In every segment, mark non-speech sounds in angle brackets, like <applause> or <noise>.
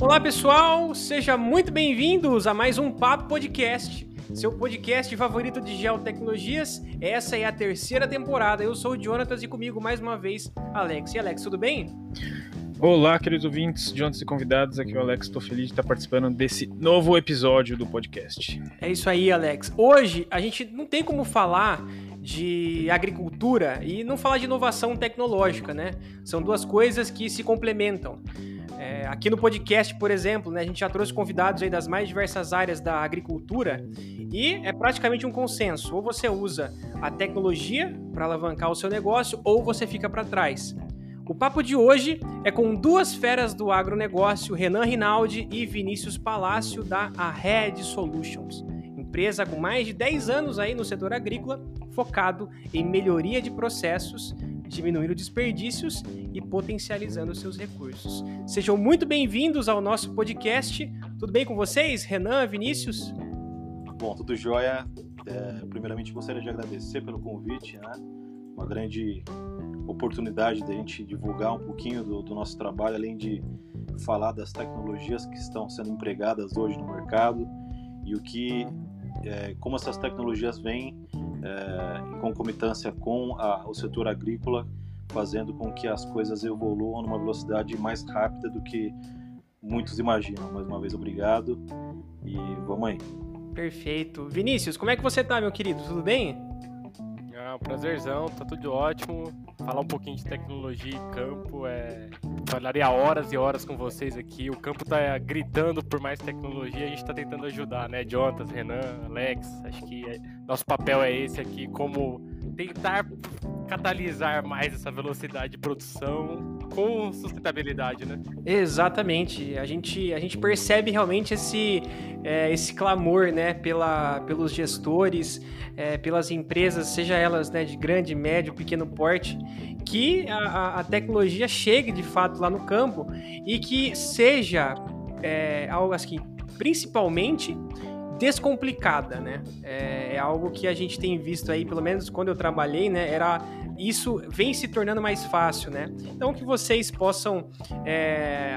Olá pessoal, sejam muito bem-vindos a mais um Papo Podcast, seu podcast favorito de geotecnologias. Essa é a terceira temporada. Eu sou o Jonatas e comigo mais uma vez Alex. E Alex, tudo bem? Olá, queridos ouvintes, Jonas e convidados. Aqui é o Alex. Estou feliz de estar participando desse novo episódio do podcast. É isso aí, Alex. Hoje a gente não tem como falar de agricultura e não falar de inovação tecnológica, né? São duas coisas que se complementam. É, aqui no podcast, por exemplo, né, a gente já trouxe convidados aí das mais diversas áreas da agricultura e é praticamente um consenso. Ou você usa a tecnologia para alavancar o seu negócio ou você fica para trás. O papo de hoje é com duas feras do agronegócio, Renan Rinaldi e Vinícius Palácio, da Ahead Solutions, empresa com mais de 10 anos aí no setor agrícola, focado em melhoria de processos, diminuindo desperdícios e potencializando seus recursos. Sejam muito bem-vindos ao nosso podcast. Tudo bem com vocês, Renan, Vinícius? Bom, tudo jóia. É, primeiramente, gostaria de agradecer pelo convite, né? Uma grande oportunidade de a gente divulgar um pouquinho do, do, nosso trabalho, além de falar das tecnologias que estão sendo empregadas hoje no mercado e o que, é, como essas tecnologias vêm é, em concomitância com a, o setor agrícola, fazendo com que as coisas evoluam numa velocidade mais rápida do que muitos imaginam. Mais uma vez, obrigado e vamos aí. Perfeito. Vinícius, como é que você tá, meu querido? Tudo bem? Ah, prazerzão, tá tudo ótimo. Falar um pouquinho de tecnologia e campo, é... falaria horas e horas com vocês aqui. O campo tá gritando por mais tecnologia, a gente tá tentando ajudar, né? Jonas, Renan, Alex, acho que é... nosso papel é esse aqui, como tentar catalisar mais essa velocidade de produção com sustentabilidade, né? Exatamente. A gente, a gente percebe realmente esse, é, esse clamor, né, pela, pelos gestores, é, pelas empresas, seja elas né, de grande, médio, pequeno porte, que a, a tecnologia chegue de fato lá no campo e que seja é, algo assim, principalmente descomplicada, né? É, é, algo que a gente tem visto aí, pelo menos quando eu trabalhei, né? Era isso vem se tornando mais fácil, né? Então que vocês possam é,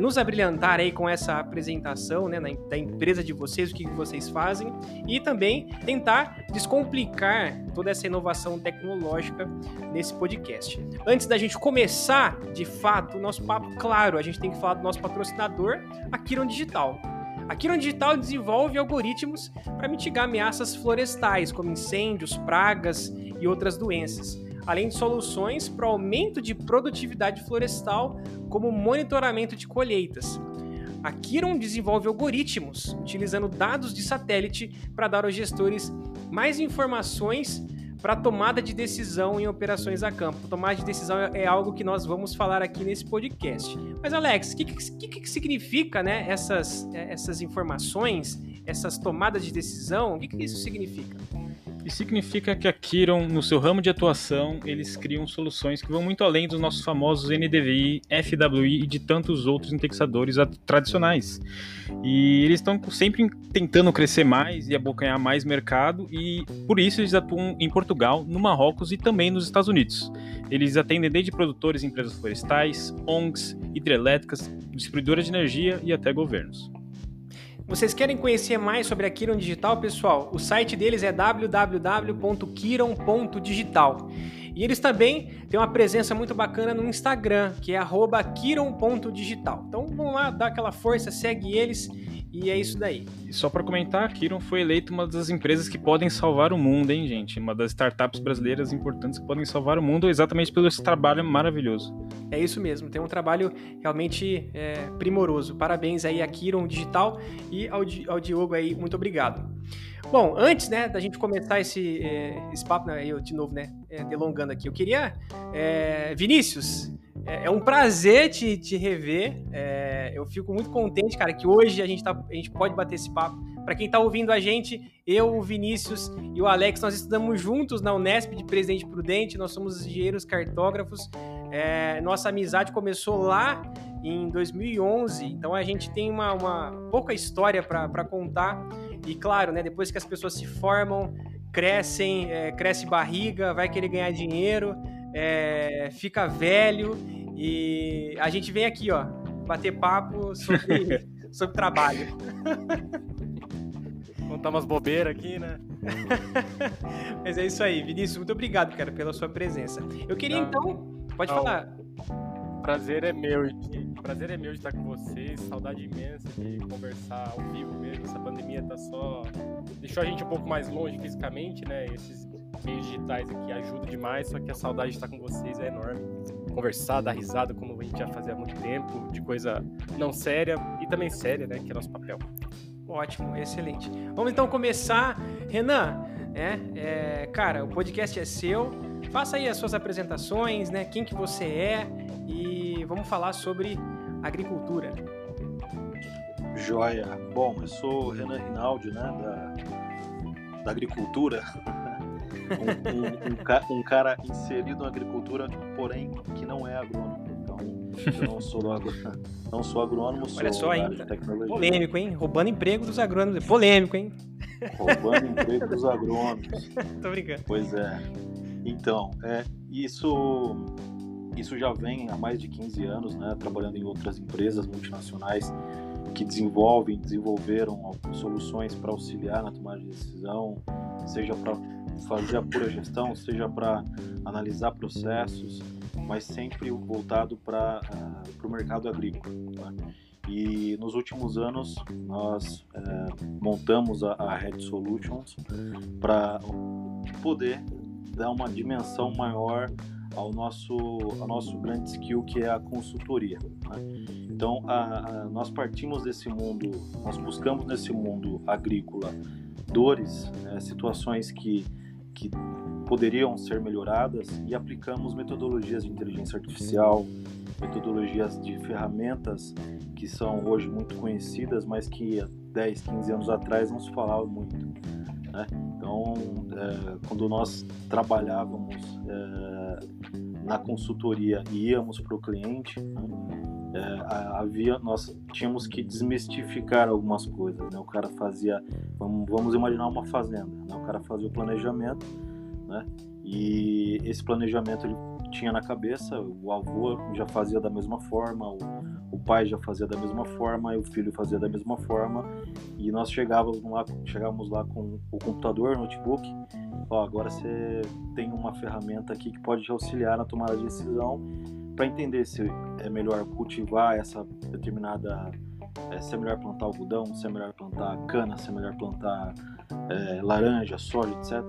nos abrilhantar aí com essa apresentação, né? Da empresa de vocês, o que vocês fazem e também tentar descomplicar toda essa inovação tecnológica nesse podcast. Antes da gente começar, de fato, o nosso papo, claro, a gente tem que falar do nosso patrocinador, a Kiron Digital. A Kiron Digital desenvolve algoritmos para mitigar ameaças florestais, como incêndios, pragas e outras doenças, além de soluções para o aumento de produtividade florestal, como monitoramento de colheitas. A Kiron desenvolve algoritmos utilizando dados de satélite para dar aos gestores mais informações para tomada de decisão em operações a campo. Tomada de decisão é, é algo que nós vamos falar aqui nesse podcast. Mas, Alex, o que, que, que, significa né, essas, é, essas informações, essas tomadas de decisão? O que, que isso significa? Isso significa que a Kiron, no seu ramo de atuação, eles criam soluções que vão muito além dos nossos famosos NDVI, FWI e de tantos outros indexadores tradicionais. E eles estão sempre tentando crescer mais e abocanhar mais mercado, e por isso eles atuam em Portugal, no Marrocos e também nos Estados Unidos. Eles atendem desde produtores empresas florestais, ONGs, hidrelétricas, distribuidoras de energia e até governos. Vocês querem conhecer mais sobre a Kiron Digital, pessoal? O site deles é www.kiron.digital. E eles também têm uma presença muito bacana no Instagram, que é kiron.digital. Então vamos lá, dá aquela força, segue eles e é isso daí. E só para comentar, a Kiron foi eleita uma das empresas que podem salvar o mundo, hein, gente? Uma das startups brasileiras importantes que podem salvar o mundo exatamente pelo esse trabalho maravilhoso. É isso mesmo, tem um trabalho realmente é, primoroso. Parabéns aí a Kiron Digital e ao, ao Diogo aí, muito obrigado. Bom, antes, né, da gente começar esse, é, esse papo, né, eu de novo, né, é, delongando aqui, eu queria, é, Vinícius, é, é, um prazer te, te rever, é, eu fico muito contente, cara, que hoje a gente, tá, a gente pode bater esse papo. Para quem tá ouvindo a gente, eu, o Vinícius e o Alex, nós estudamos juntos na Unesp de Presidente Prudente, nós somos engenheiros cartógrafos, é, nossa amizade começou lá em 2011, então a gente tem uma, uma pouca história para contar, e claro, né, depois que as pessoas se formam, crescem, é, cresce barriga, vai querer ganhar dinheiro, é, fica velho e a gente vem aqui, ó, bater papo sobre, <laughs> sobre trabalho. Contar umas bobeiras aqui, né? <laughs> Mas é isso aí, Vinícius, muito obrigado, cara, pela sua presença. Eu queria Não. então. Pode Não. falar. Prazer é meu de, prazer é meu de estar com vocês. Saudade imensa de conversar ao vivo mesmo. Essa pandemia tá só deixou a gente um pouco mais longe fisicamente, né? Esses meios digitais aqui ajudam demais, só que a saudade de estar com vocês é enorme. Conversar, dar risada como a gente já fazia há muito tempo, de coisa não séria e também séria, né? Que é nosso papel. Ótimo, excelente. Vamos então começar. Renan, é, é, cara, o podcast é seu. Faça aí as suas apresentações, né? Quem que você é e vamos falar sobre agricultura. Joia. Bom, eu sou Renan Rinaldi, né, da, da agricultura. um, um, um, cara inserido na agricultura, porém que não é agrônomo. Então, eu não sou, agro... não sou agrônomo, sou Olha só ainda. Polêmico, hein? Roubando emprego dos agrônomos. Polêmico, hein? Roubando emprego dos <laughs> agrônomos. Tô brincando. Pois é. Então, é, isso, isso já vem há mais de 15 anos, né? Trabalhando em outras empresas multinacionais que desenvolvem, desenvolveram soluções para auxiliar na tomada de decisão, seja para fazer a pura gestão, seja para analisar processos, mas sempre voltado para uh, o mercado agrícola. Né? E nos últimos anos nós uh, montamos a, a Red Solutions para poder dar uma dimensão maior ao nosso, ao nosso grande skill que é a consultoria. Né? Então, a, a, nós partimos desse mundo, nós buscamos nesse mundo agrícola dores, né, situações que, que poderiam ser melhoradas e aplicamos metodologias de inteligência artificial, metodologias de ferramentas que são hoje muito conhecidas, mas que há 10, 15 anos atrás não se falava muito. Né? Então, é, quando nós trabalhávamos é, na consultoria íamos para o cliente, né, é, havia, nós tínhamos que desmistificar algumas coisas. Né? O cara fazia, vamos, vamos imaginar uma fazenda, né? o cara fazia o planejamento, né? e esse planejamento ele tinha na cabeça, o avô já fazia da mesma forma, o, o pai já fazia da mesma forma, e o filho fazia da mesma forma, e nós chegávamos lá, chegávamos lá com o computador, notebook, ó, agora você tem uma ferramenta aqui que pode te auxiliar na tomada de decisão para entender se é melhor cultivar essa determinada é, se é melhor plantar algodão, se é melhor plantar cana, se é melhor plantar é, laranja, soja, etc.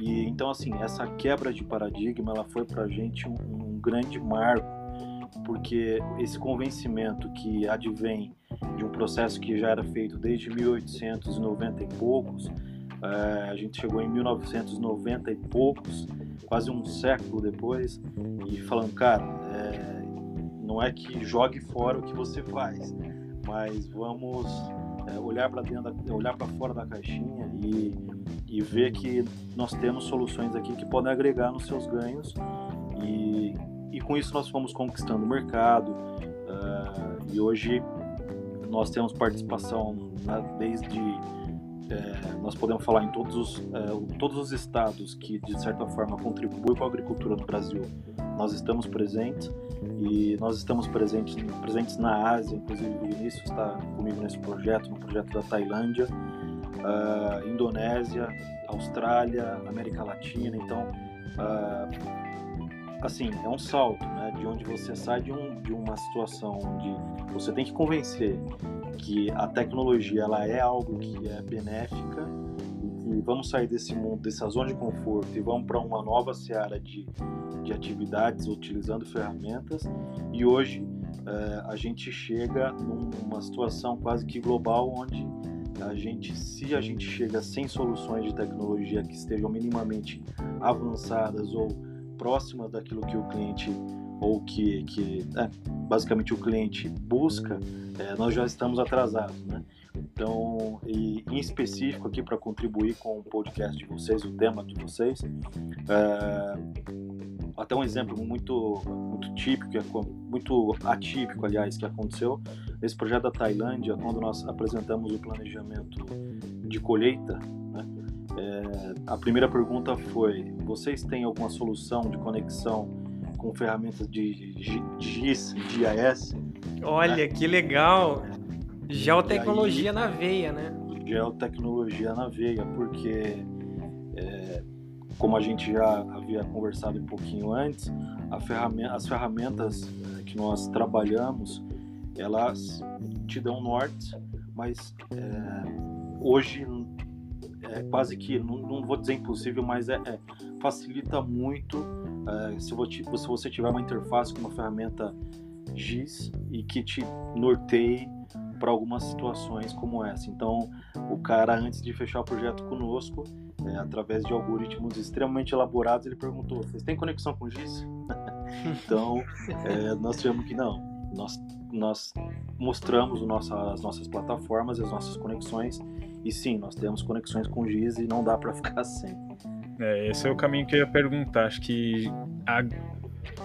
E então assim essa quebra de paradigma ela foi para a gente um, um grande marco porque esse convencimento que advém de um processo que já era feito desde 1890 e poucos, é, a gente chegou em 1990 e poucos, quase um século depois, e falando, cara, é, não é que jogue fora o que você faz, mas vamos é, olhar para dentro, da, olhar para fora da caixinha e, e ver que nós temos soluções aqui que podem agregar nos seus ganhos. E, e com isso nós fomos conquistando o mercado uh, e hoje nós temos participação na, desde é, nós podemos falar em todos os, é, todos os estados que, de certa forma, contribuem com a agricultura no Brasil. Nós estamos presentes e nós estamos presentes, presentes na Ásia, inclusive o Vinícius está comigo nesse projeto, no projeto da Tailândia, uh, Indonésia, Austrália, América Latina. Então, uh, assim, é um salto, né, de onde você sai de, um, de uma situação onde você tem que convencer que a tecnologia ela é algo que é benéfica e que vamos sair desse mundo, dessa zona de conforto e vamos para uma nova seara de, de atividades utilizando ferramentas. E hoje é, a gente chega numa situação quase que global onde a gente, se a gente chega sem soluções de tecnologia que estejam minimamente avançadas ou próximas daquilo que o cliente ou que, que é, basicamente o cliente busca, é, nós já estamos atrasados, né? Então, e, em específico aqui para contribuir com o podcast de vocês, o tema de vocês, é, até um exemplo muito, muito típico, é muito atípico, aliás, que aconteceu nesse projeto da Tailândia, quando nós apresentamos o planejamento de colheita, né? É, a primeira pergunta foi: vocês têm alguma solução de conexão com ferramentas de GIS, GIS Olha, né? que legal! Geotecnologia aí, na veia, né? Geotecnologia na veia, porque é, como a gente já havia conversado um pouquinho antes, ferramenta, as ferramentas é, que nós trabalhamos, elas te dão norte, mas é, hoje é quase que, não, não, vou dizer impossível, mas é, é facilita muito é, se, você tiver uma interface com uma ferramenta GIS e que te norteie para algumas situações como essa. Então, o cara, antes de fechar o projeto conosco, é, através de algoritmos extremamente elaborados, ele perguntou: vocês têm conexão com GIS? <laughs> então, é, nós tivemos que não. Nós, nós mostramos nosso, as nossas plataformas, as nossas conexões, e sim, nós temos conexões com GIS e não dá para <laughs> ficar sem. É, esse é o caminho que eu ia perguntar. Acho que a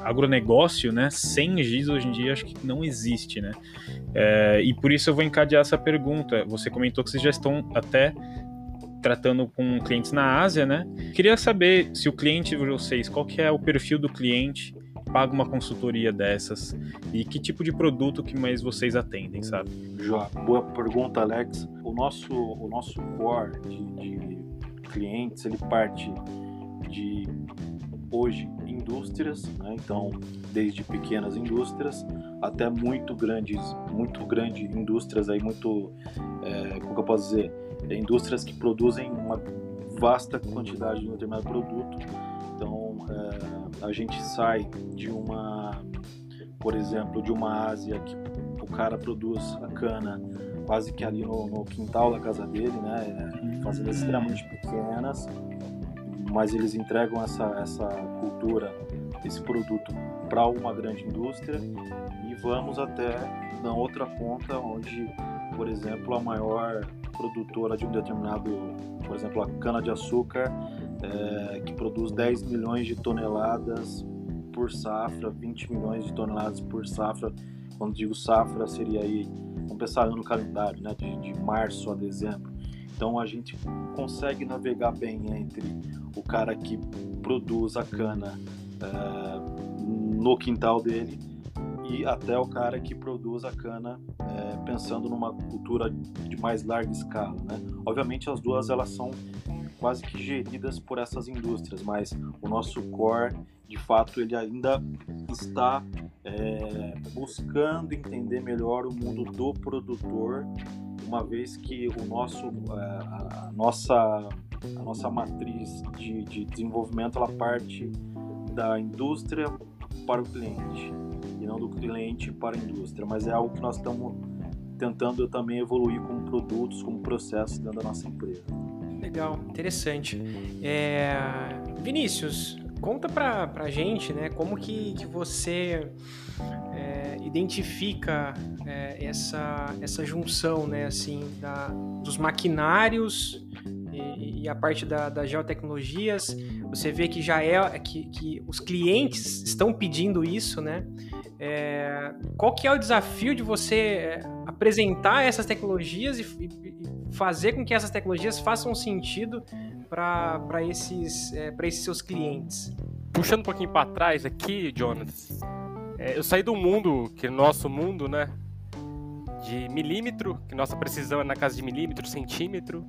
agronegócio, né, sem GIS hoje em dia acho que não existe, né? É, e por isso eu vou encadear essa pergunta. Você comentou que vocês já estão até tratando com clientes na Ásia, né? Queria saber se o cliente de vocês, qual que é o perfil do cliente, paga uma consultoria dessas e que tipo de produto que mais vocês atendem, sabe? Já, boa pergunta, Alex. O nosso, o nosso core de, de clientes, ele parte de hoje indústrias, né? então desde pequenas indústrias até muito grandes, muito grandes indústrias aí muito, é, como que eu posso dizer, é, indústrias que produzem uma vasta quantidade de um determinado produto. Então é, a gente sai de uma, por exemplo, de uma Ásia que o cara produz a cana quase que ali no, no quintal da casa dele, né? É, fazendas extremamente pequenas mas eles entregam essa, essa cultura, esse produto para uma grande indústria e vamos até na outra ponta, onde, por exemplo, a maior produtora de um determinado, por exemplo, a cana-de-açúcar, é, que produz 10 milhões de toneladas por safra, 20 milhões de toneladas por safra. Quando digo safra, seria aí, vamos pensar no calendário, né, de, de março a dezembro. Então a gente consegue navegar bem entre o cara que produz a cana é, no quintal dele e até o cara que produz a cana é, pensando numa cultura de mais larga escala, né? Obviamente as duas elas são quase que geridas por essas indústrias, mas o nosso core, de fato, ele ainda está é, buscando entender melhor o mundo do produtor uma vez que o nosso, é, a, nossa, a nossa matriz de, de desenvolvimento ela parte da indústria para o cliente e não do cliente para a indústria, mas é algo que nós estamos tentando também evoluir como produtos, como processos dentro da nossa empresa. Legal, interessante. É... Vinícius, conta pra, pra gente, né, como que, que você é, identifica é, essa, essa junção, né, assim, da, dos maquinários e, e a parte da, das geotecnologias, você vê que já é que, que os clientes estão pedindo isso, né? É, qual que é o desafio de você é, apresentar essas tecnologias e, e fazer com que essas tecnologias façam sentido para esses, é, esses seus clientes? Puxando um pouquinho para trás aqui, Jonas, é, eu saí do mundo, que é nosso mundo, né? De milímetro, que nossa precisão é na casa de milímetro, centímetro,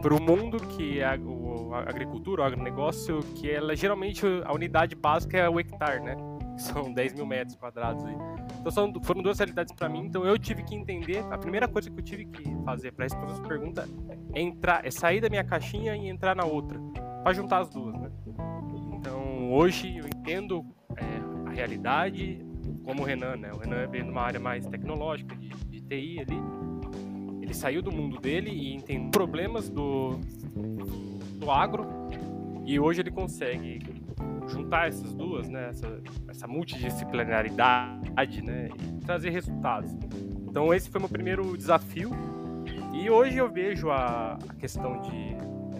para o mundo que é a, a agricultura, o agronegócio, que ela geralmente a unidade básica é o hectare, né? <laughs> São 10 mil metros quadrados. Então são, foram duas realidades para mim. Então eu tive que entender. A primeira coisa que eu tive que fazer para responder essa pergunta é entrar, é sair da minha caixinha e entrar na outra, para juntar as duas, né? Então hoje eu entendo é, a realidade, como o Renan, né? O Renan veio numa área mais tecnológica de, de TI ali ele saiu do mundo dele e entendeu problemas do, do agro e hoje ele consegue juntar essas duas, né, essa, essa multidisciplinaridade, né, e trazer resultados. Então esse foi meu primeiro desafio e hoje eu vejo a, a questão de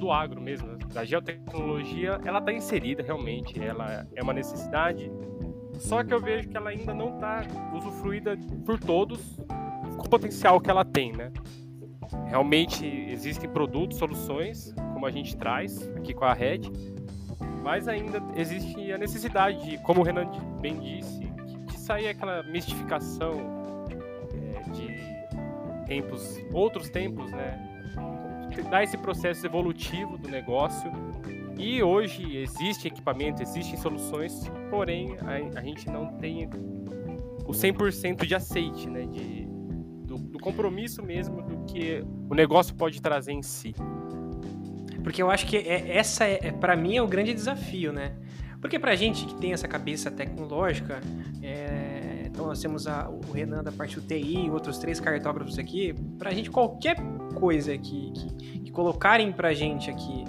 do agro mesmo, da geotecnologia, ela está inserida realmente, ela é uma necessidade. Só que eu vejo que ela ainda não está usufruída por todos com o potencial que ela tem, né? Realmente existem produtos, soluções, como a gente traz aqui com a Red, mas ainda existe a necessidade de, como o Renan bem disse, de sair aquela mistificação tempos, outros tempos, né? Dar esse processo evolutivo do negócio. E hoje existe equipamento, existem soluções, porém a, a gente não tem o 100% de aceite, né? De, do, do compromisso mesmo do que o negócio pode trazer em si. Porque eu acho que é, essa é, é para mim é o grande desafio, né? Porque pra gente que tem essa cabeça tecnológica, é, então nós temos a, o Renan da parte UTI, outros três cartógrafos aqui, pra gente qualquer coisa que, que, que colocarem pra gente aqui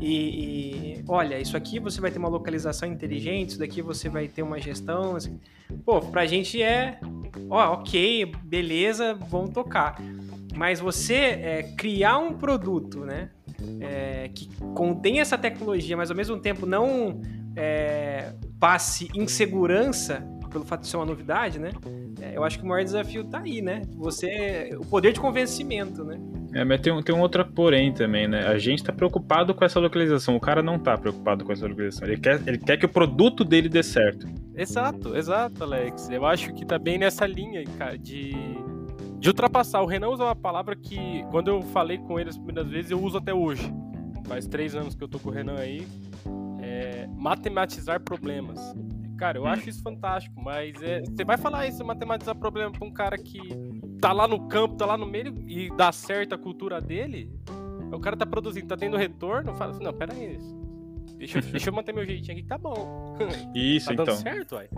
e, e, olha, isso aqui você vai ter uma localização inteligente, isso daqui você vai ter uma gestão. Assim. Pô, pra gente é, ó, ok, beleza, vamos tocar. Mas você é, criar um produto, né, é, que contém essa tecnologia, mas ao mesmo tempo não é, passe insegurança pelo fato de ser uma novidade, né? É, eu acho que o maior desafio tá aí, né? Você, o poder de convencimento, né? É, mas tem, tem um outro porém também, né? A gente tá preocupado com essa localização. O cara não tá preocupado com essa localização. Ele quer, ele quer que o produto dele dê certo. Exato, exato, Alex. Eu acho que tá bem nessa linha, cara, de, de ultrapassar. O Renan usa uma palavra que, quando eu falei com ele as primeiras vezes, eu uso até hoje. Faz três anos que eu tô com o Renan aí. É, matematizar problemas. Cara, eu acho isso fantástico, mas é, você vai falar isso, matematizar problema pra um cara que tá lá no campo, tá lá no meio e dá certo a cultura dele? O cara tá produzindo, tá tendo retorno? Fala assim, não, pera aí. Deixa, eu, deixa eu manter meu jeitinho aqui que tá bom. <laughs> Isso, tá então. certo, uai.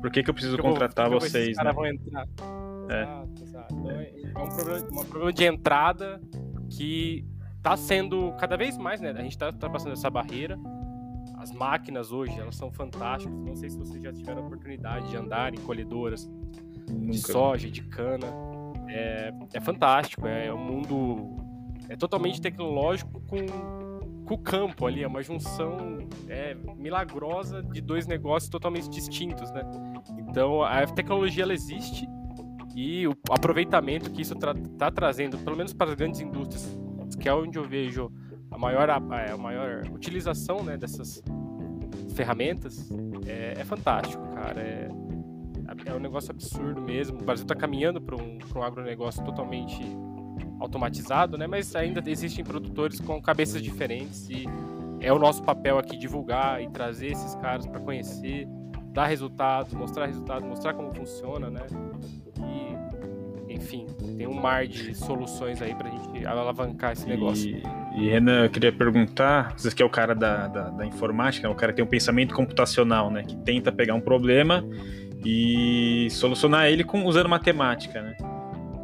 Por que, que eu preciso contratar vou, vocês, né? caras vão entrar. É. Exato, é, um problema, um problema de entrada que tá sendo cada vez mais, né? A gente tá, tá passando essa barreira as máquinas hoje, elas são fantásticas. Não sei se vocês já tiveram a oportunidade de andar em colhedoras Nunca. de soja, de cana. É, é fantástico, é, é um mundo é totalmente tecnológico com, com o campo ali, é uma junção é, milagrosa de dois negócios totalmente distintos, né? Então a tecnologia ela existe e o aproveitamento que isso está tra trazendo, pelo menos para as grandes indústrias, que é onde eu vejo a maior, a, a maior utilização né, dessas ferramentas é, é fantástico, cara. É, é um negócio absurdo mesmo. O Brasil está caminhando para um, um agronegócio totalmente automatizado, né? Mas ainda existem produtores com cabeças diferentes e é o nosso papel aqui divulgar e trazer esses caras para conhecer, dar resultados, mostrar resultados, mostrar como funciona, né? Enfim, tem um mar de soluções aí para a gente alavancar esse negócio. E, e Renan, eu queria perguntar, você que é o cara da, da, da informática, o cara que tem um pensamento computacional, né? Que tenta pegar um problema e solucionar ele com, usando matemática, né?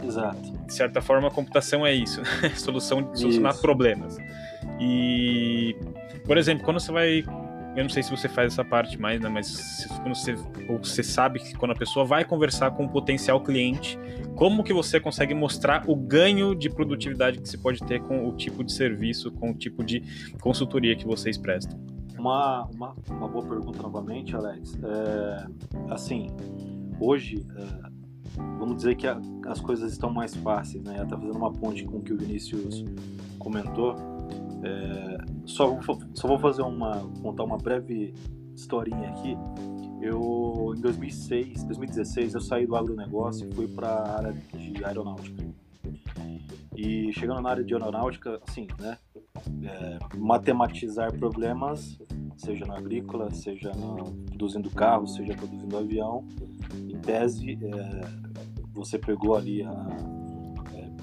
Exato. De certa forma, a computação é isso, né? <laughs> Solução de solucionar Isso. problemas. E, por exemplo, quando você vai. Eu não sei se você faz essa parte mais, né? Mas quando você, você sabe que quando a pessoa vai conversar com um potencial cliente, como que você consegue mostrar o ganho de produtividade que se pode ter com o tipo de serviço, com o tipo de consultoria que vocês prestam? Uma, uma, uma boa pergunta novamente, Alex. É, assim, hoje, é, vamos dizer que a- as coisas estão mais fáceis, né? Tá fazendo uma ponte com o que o Vinícius comentou. É, só, só vou fazer uma, contar uma breve historinha aqui. Eu, em 2006, 2016, eu saí do agronegócio e fui para a área de aeronáutica. E chegando na área de aeronáutica, assim, né? é, matematizar problemas, seja no agrícola, seja no, produzindo carro, seja produzindo avião. Em tese, é, você pegou ali a,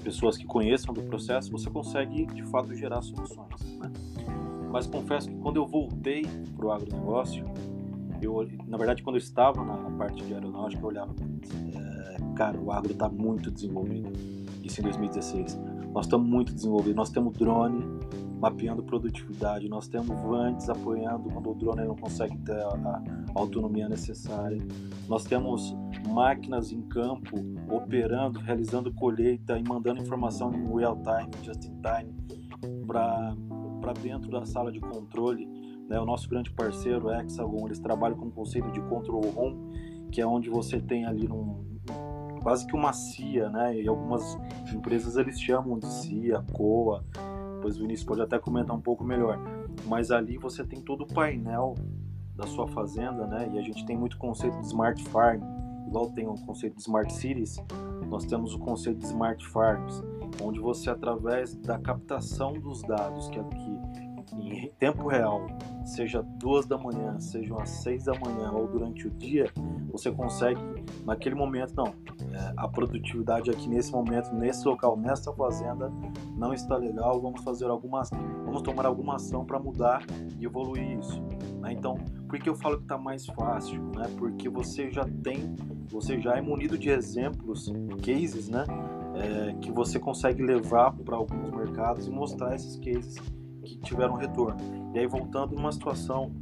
pessoas que conheçam do processo, você consegue de fato gerar soluções. Né? Mas confesso que quando eu voltei para o agronegócio, eu, na verdade, quando eu estava na, parte de aeronáutica, eu olhava, "Putz, é, cara, o agro está muito desenvolvido. Isso em 2016. Nós estamos muito desenvolvidos. Nós temos drone mapeando produtividade, nós temos vantes apoiando quando o drone não consegue ter a, autonomia necessária. Nós temos máquinas em campo operando, realizando colheita e mandando informação em real time, just in time, para dentro da sala de controle. Né? O nosso grande parceiro, Hexagon, eles trabalham com o conceito de control room, que é onde você tem ali um, quase que uma CIA, né? E algumas empresas eles chamam de CIA, COA. Depois o Vinícius pode até comentar um pouco melhor. Mas ali você tem todo o painel da sua fazenda, né? E a gente tem muito conceito de smart farm. igual tem o conceito de Smart Cities, nós temos o conceito de Smart Farms, onde você, através da captação dos dados, que aqui em tempo real, seja duas da manhã, seja às seis da manhã ou durante o dia, você consegue, naquele momento, não, é, a produtividade aqui nesse momento, nesse local, nessa fazenda, não está legal, vamos fazer algumas, vamos tomar alguma ação para mudar e evoluir isso. Né? Então, por que eu falo que está mais fácil? Né? Porque você já tem, você já é munido de exemplos, cases, né? É, que você consegue levar para alguns mercados e mostrar esses cases que tiveram retorno. E aí voltando numa situação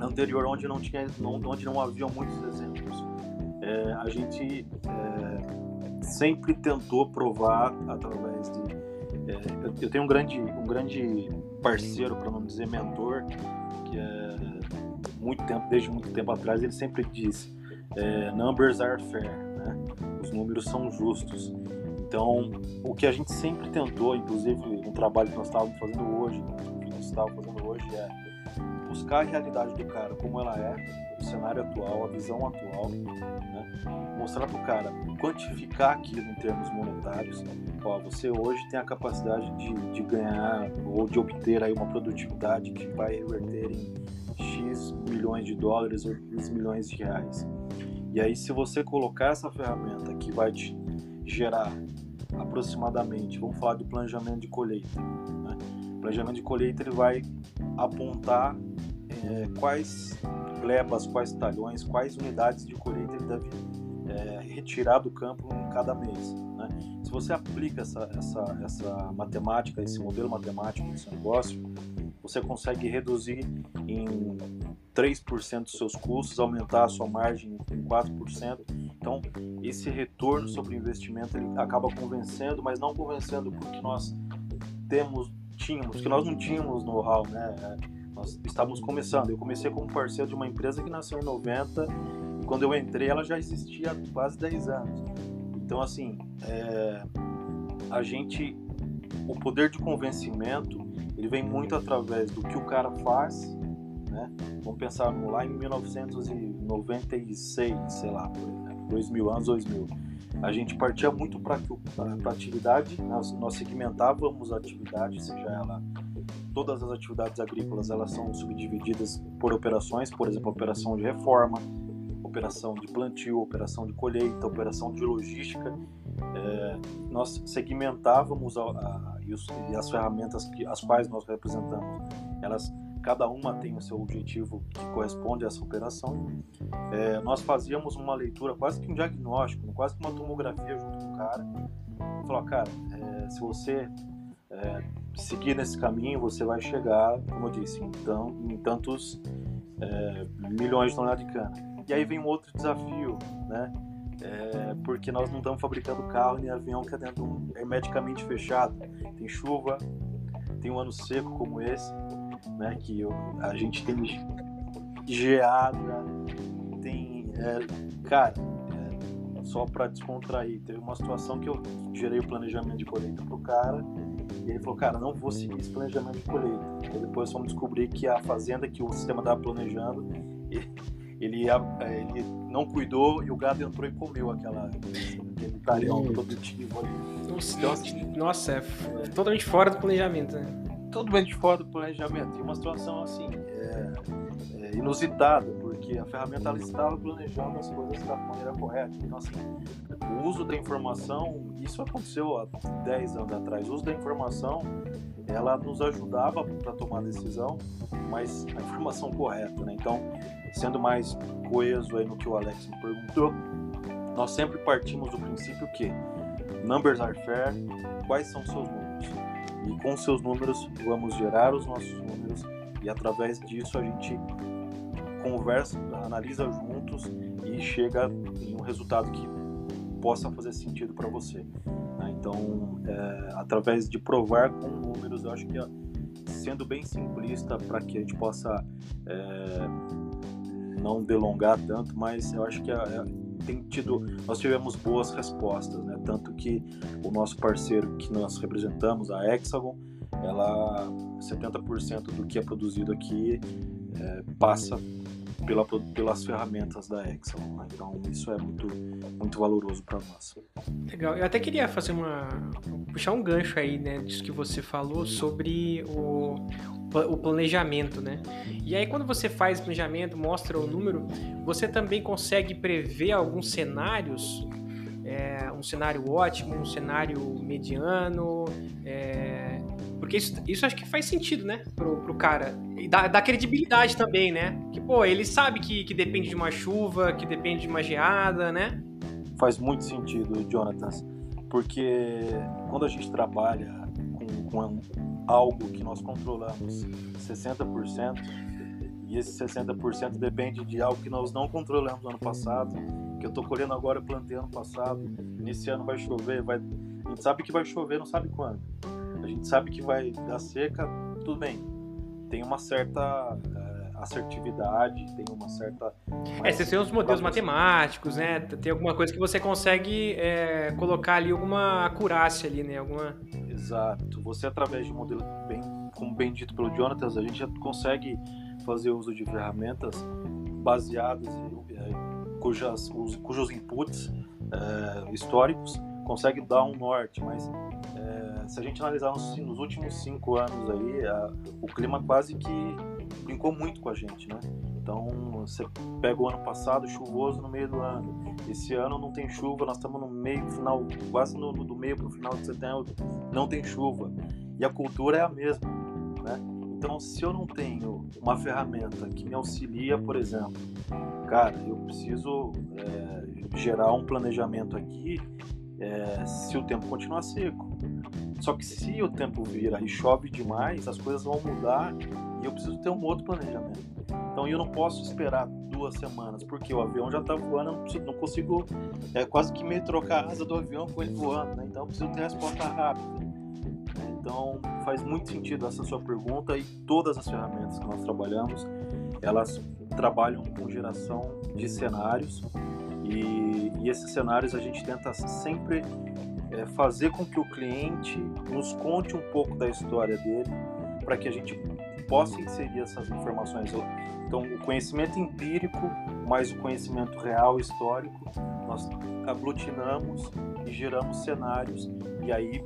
anterior onde não tinha, onde não havia muitos exemplos, é, a gente é, sempre tentou provar através de é, eu, tenho um grande um grande parceiro para não dizer mentor que é muito tempo desde muito tempo atrás ele sempre disse é, numbers are fair né? os números são justos então, o que a gente sempre tentou, inclusive no trabalho que nós estávamos fazendo hoje, que nós estávamos fazendo hoje é buscar a realidade do cara como ela é, o cenário atual, a visão atual, né? mostrar para o cara, quantificar aquilo em termos monetários. Ó, você hoje tem a capacidade de, de ganhar ou de obter aí uma produtividade que vai reverter em X milhões de dólares ou X milhões de reais. E aí, se você colocar essa ferramenta que vai te gerar aproximadamente, vamos falar de planejamento de colheita. Né? O planejamento de colheita ele vai apontar é, quais glebas, quais talhões, quais unidades de colheita ele deve é, retirar do campo em cada mês. Né? Se você aplica essa, essa, essa matemática, esse modelo matemático no seu negócio, você consegue reduzir em 3% dos seus custos, aumentar a sua margem em 4%. Então, esse retorno sobre o investimento ele acaba convencendo, mas não convencendo porque nós temos, tínhamos, porque nós não tínhamos know-how, né? Nós estávamos começando. Eu comecei como parceiro de uma empresa que nasceu em 90 e quando eu entrei ela já existia há quase 10 anos. Então, assim, é, a gente, o poder de convencimento ele vem muito através do que o cara faz, né? Vamos pensar lá em 1996, sei lá, por exemplo, 2000 anos 2000. A gente partia muito para a atividade, nós, nós segmentávamos a atividade, seja ela todas as atividades agrícolas elas são subdivididas por operações, por exemplo, operação de reforma, operação de plantio, operação de colheita, operação de logística. É, nós segmentávamos a, a, e, os, e, as ferramentas que, as quais nós representamos, elas cada uma tem o seu objetivo que corresponde a essa operação. É, nós fazíamos uma leitura, quase que um diagnóstico, quase que uma tomografia junto com o cara. Falou, cara, é, se você é, seguir nesse caminho, você vai chegar, como eu disse, então, em tantos é, milhões de toneladas de cana. E aí vem um outro desafio, né? É, porque nós não estamos fabricando carro nem avião que é dentro hermeticamente fechado. Tem chuva, tem um ano seco como esse, né? Que eu, a gente tem geada, tem, é, cara, é, só para descontrair. Teve uma situação que eu gerei o planejamento de colheita pro cara e ele falou, cara, não vou seguir esse planejamento de colheita. E depois fomos descobrir que a fazenda que o sistema estava planejando ele, ele não cuidou e o gado entrou e comeu aquela, aquele talhão produtivo ali. Então, assim, Nossa, é, é totalmente fora do planejamento, né? Totalmente fora do planejamento. E uma situação assim, é, é inusitada, porque a ferramenta ela estava planejando as coisas da maneira correta. Então, assim, o uso da informação, isso aconteceu há 10 anos atrás, o uso da informação ela nos ajudava para tomar decisão, mas a informação correta, né? Então, sendo mais coeso aí no que o Alex me perguntou, nós sempre partimos do princípio que numbers are fair, quais são seus números? E com seus números vamos gerar os nossos números e através disso a gente conversa, analisa juntos e chega em um resultado que possa fazer sentido para você. Né? Então, é, através de provar com números, eu acho que sendo bem simplista para que a gente possa é, não delongar tanto, mas eu acho que é, tem tido, nós tivemos boas respostas, né? Tanto que o nosso parceiro que nós representamos, a Hexagon, ela 70% do que é produzido aqui é, passa pela, pelas ferramentas da Excel. Né? Então isso é muito, muito valoroso para nós. Legal. Eu até queria fazer uma puxar um gancho aí, né, disso que você falou sobre o, o planejamento, né? E aí quando você faz planejamento, mostra o número, você também consegue prever alguns cenários, é, um cenário ótimo, um cenário mediano, é, porque isso, isso acho que faz sentido, né? Pro, pro cara. E dá, dá credibilidade também, né? Que, pô, ele sabe que, que depende de uma chuva, que depende de uma geada, né? Faz muito sentido, Jonathan. Porque quando a gente trabalha com, com algo que nós controlamos 60%, e esse 60% depende de algo que nós não controlamos no ano passado, que eu estou colhendo agora, plantei ano passado, nesse ano vai chover, vai... a gente sabe que vai chover, não sabe quando a gente sabe que vai dar seca, tudo bem. Tem uma certa é, assertividade, tem uma certa. É, você tem os modelos matemáticos, né? Tem alguma coisa que você consegue é, colocar ali alguma acurácia ali, né? Alguma... Exato. Você, através de um modelo, bem, como bem dito pelo Jonathan, a gente já consegue fazer uso de ferramentas baseadas em, é, cujas, cujos inputs é, históricos conseguem dar um norte, mas se a gente analisar nos, nos últimos cinco anos aí, a, o clima quase que brincou muito com a gente, né? Então, você pega o ano passado, chuvoso no meio do ano. Esse ano não tem chuva, nós estamos no meio, final, quase no, no do meio para o final de setembro, não tem chuva. E a cultura é a mesma, né? Então, se eu não tenho uma ferramenta que me auxilia, por exemplo, cara, eu preciso é, gerar um planejamento aqui é, se o tempo continuar seco. Só que se o tempo vira e chove demais, as coisas vão mudar e eu preciso ter um outro planejamento. Então eu não posso esperar duas semanas, porque o avião já está voando, eu não, preciso, não consigo é, quase que me trocar a asa do avião com ele voando, né? então eu preciso ter resposta rápida. Então faz muito sentido essa sua pergunta e todas as ferramentas que nós trabalhamos, elas trabalham com geração de cenários e, e esses cenários a gente tenta sempre é fazer com que o cliente nos conte um pouco da história dele, para que a gente possa inserir essas informações. Então, o conhecimento empírico mais o conhecimento real, histórico, nós aglutinamos e geramos cenários, e aí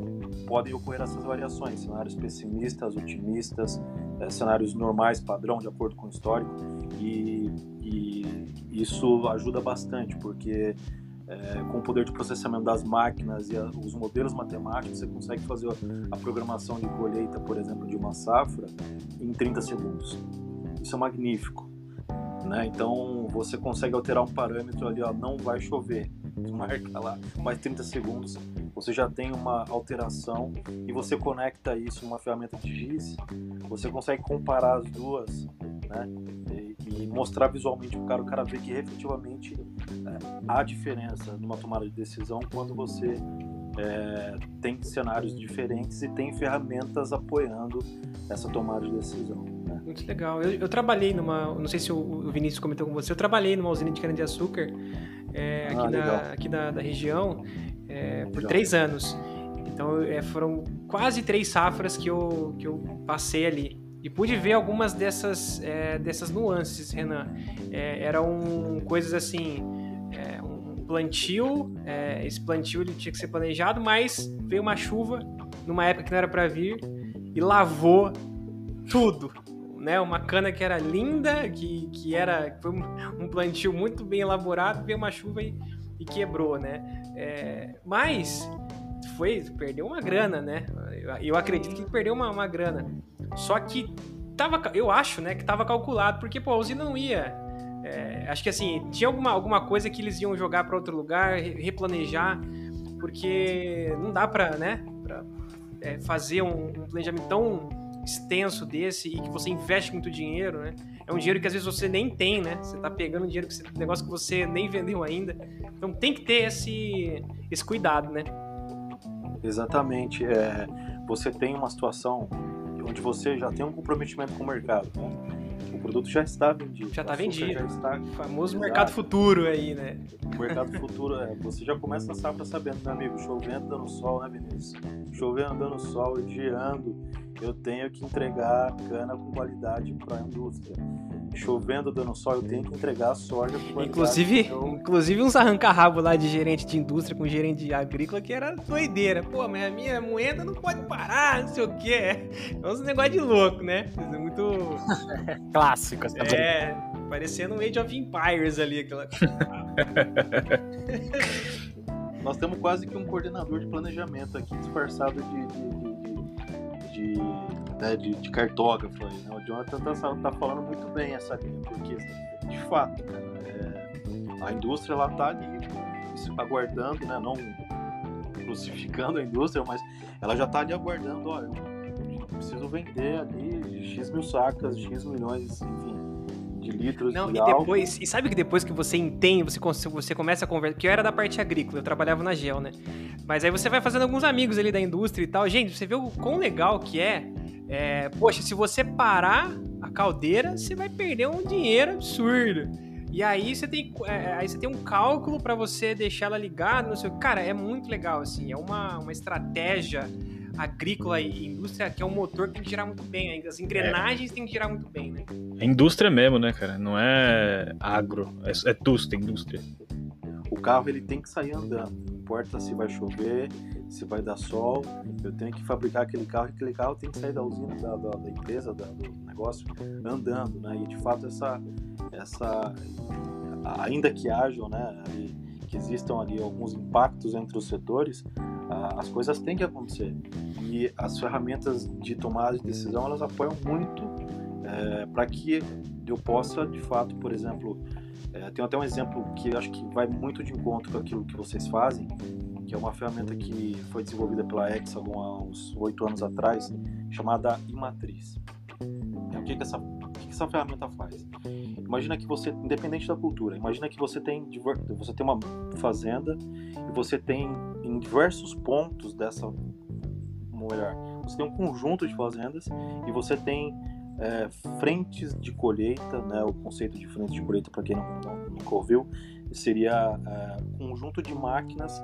podem ocorrer essas variações: cenários pessimistas, otimistas, cenários normais, padrão, de acordo com o histórico, e, e isso ajuda bastante, porque é, com o poder de processamento das máquinas e a, os modelos matemáticos, você consegue fazer a programação de colheita, por exemplo, de uma safra em 30 segundos. Isso é magnífico. Né? Então você consegue alterar um parâmetro ali, ó, não vai chover, marca lá mais 30 segundos, você já tem uma alteração e você conecta isso numa ferramenta de GIS, você consegue comparar as duas né? e, e mostrar visualmente para o cara, o cara vê que efetivamente é, há diferença numa tomada de decisão quando você é, tem cenários diferentes e tem ferramentas apoiando essa tomada de decisão. Né? Muito legal. Eu, eu, trabalhei numa, não sei se o, Vinícius comentou com você, eu trabalhei numa usina de cana-de-açúcar é, aqui, ah, na, aqui da, da região é, por três anos. Então é, foram quase três safras que eu, que eu passei ali. E pude ver algumas dessas, é, dessas nuances, Renan. É, eram coisas assim, é, um plantio, é, esse plantio ele tinha que ser planejado, mas veio uma chuva numa época que não era para vir e lavou tudo. Né, uma cana que era linda, que, que era foi um plantio muito bem elaborado, veio uma chuva e, e quebrou, né? É, mas foi perdeu uma grana, né? Eu, acredito que perdeu uma, uma grana. Só que tava, eu acho, né, que tava calculado, porque, pô, a usina não ia. É, acho que assim, tinha alguma, alguma coisa que eles iam jogar para outro lugar, replanejar, porque não dá para, né, pra, é, fazer um, um, planejamento tão extenso desse e que você investe muito dinheiro, né? É um dinheiro que às vezes você nem tem, né? Você tá pegando dinheiro que você, negócio que você nem vendeu ainda. Então tem que ter esse, esse cuidado, né? Exatamente. É, você tem uma situação onde você já tem um comprometimento com o mercado. Né? O produto já está vendido. Já está vendido. Já está... O famoso Exato. mercado futuro aí, né? O mercado futuro, é. Você já começa a safra sabendo, meu amigo, chovendo, dando sol, né, Vinícius? Chovendo, dando sol, geando, eu tenho que entregar cana com qualidade para a indústria. Chovendo, dando sol, eu tenho que entregar a soja. Inclusive, eu... inclusive uns arranca-rabo lá de gerente de indústria com gerente de agrícola que era doideira. Pô, mas a minha moeda não pode parar, não sei o quê. É uns negócio de louco, né? É muito... <laughs> Clássico. É, parecendo um Age of Empires ali. Aquela... <laughs> Nós temos quase que um coordenador de planejamento aqui, disfarçado de, de, de, de né, de, de, cartógrafo aí, né? O Jonathan tá, tá, falando muito bem essa linha, porque de fato é, a indústria ela tá ali aguardando, né? Não crucificando a indústria, mas ela já tá ali aguardando, ó, eu preciso vender ali X mil sacas, X milhões, enfim, de litros Não, de e depois, e sabe que depois que você entende, você, você começa a conversar, que eu era da parte agrícola, eu trabalhava na GEL, né? Mas aí você vai fazendo alguns amigos ali da indústria e tal. Gente, você vê o quão legal que é, é poxa, se você parar a caldeira, você vai perder um dinheiro absurdo. E aí você tem, é, aí você tem um cálculo para você deixar ela ligada, não sei Cara, é muito legal, assim. É uma, uma estratégia agrícola e indústria, que é um motor que tem que girar muito bem. Né? As engrenagens é. têm que girar muito bem, né? É indústria mesmo, né, cara? Não é agro, é, é tusta, indústria. O carro ele tem que sair andando. Não importa se vai chover, se vai dar sol. Eu tenho que fabricar aquele carro e aquele carro tem que sair da usina, da, da, da empresa, da, do negócio, andando, né? E de fato essa, essa ainda que hajam, né? que existam ali alguns impactos entre os setores, as coisas têm que acontecer. E as ferramentas de tomada de decisão, elas apoiam muito é, para que eu possa, de fato, por exemplo, é, até um exemplo que eu acho que vai muito de encontro com aquilo que vocês fazem, que é uma ferramenta que foi desenvolvida pela Hexagon há uns oito anos atrás, chamada Imatriz. O que, que essa que essa ferramenta faz? Imagina que você, independente da cultura, imagina que você tem, você tem uma fazenda e você tem em diversos pontos dessa, melhor, você tem um conjunto de fazendas e você tem é, frentes de colheita, né, o conceito de frente de colheita, para quem não, não, nunca ouviu, seria é, um conjunto de máquinas